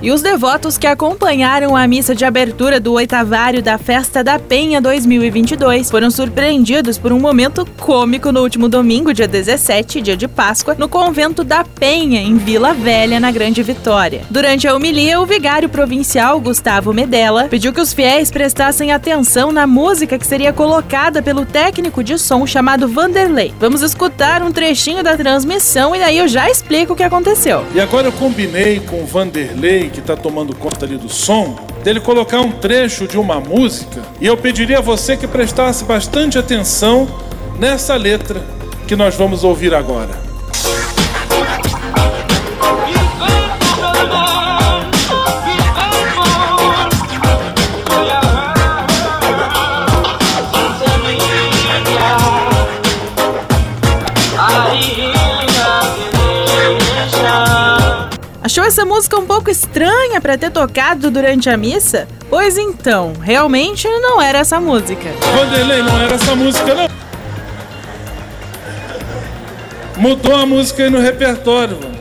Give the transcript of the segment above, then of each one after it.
E os devotos que acompanharam a missa de abertura do oitavário da Festa da Penha 2022 foram surpreendidos por um momento cômico no último domingo, dia 17, dia de Páscoa, no convento da Penha, em Vila Velha, na Grande Vitória. Durante a homilia, o vigário provincial Gustavo Medella pediu que os fiéis prestassem atenção na música que seria colocada pelo técnico de som chamado Vanderlei. Vamos escutar um trechinho da transmissão e aí eu já explico o que aconteceu. E agora eu combinei com o Vanderlei que está tomando conta ali do som, dele colocar um trecho de uma música, e eu pediria a você que prestasse bastante atenção nessa letra que nós vamos ouvir agora. Achou essa música um pouco estranha para ter tocado durante a missa? Pois então, realmente não era essa música. Vanderlei, não era essa música não. Mudou a música aí no repertório, mano.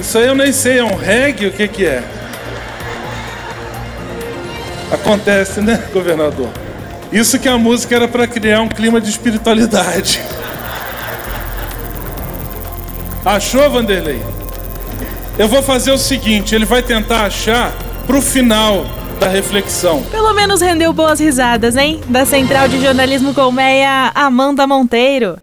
Isso aí eu nem sei, é um reggae, o que que é? Acontece, né, governador? Isso que a música era para criar um clima de espiritualidade. Achou, Vanderlei? Eu vou fazer o seguinte: ele vai tentar achar pro final da reflexão. Pelo menos rendeu boas risadas, hein? Da Central de Jornalismo Colmeia, Amanda Monteiro.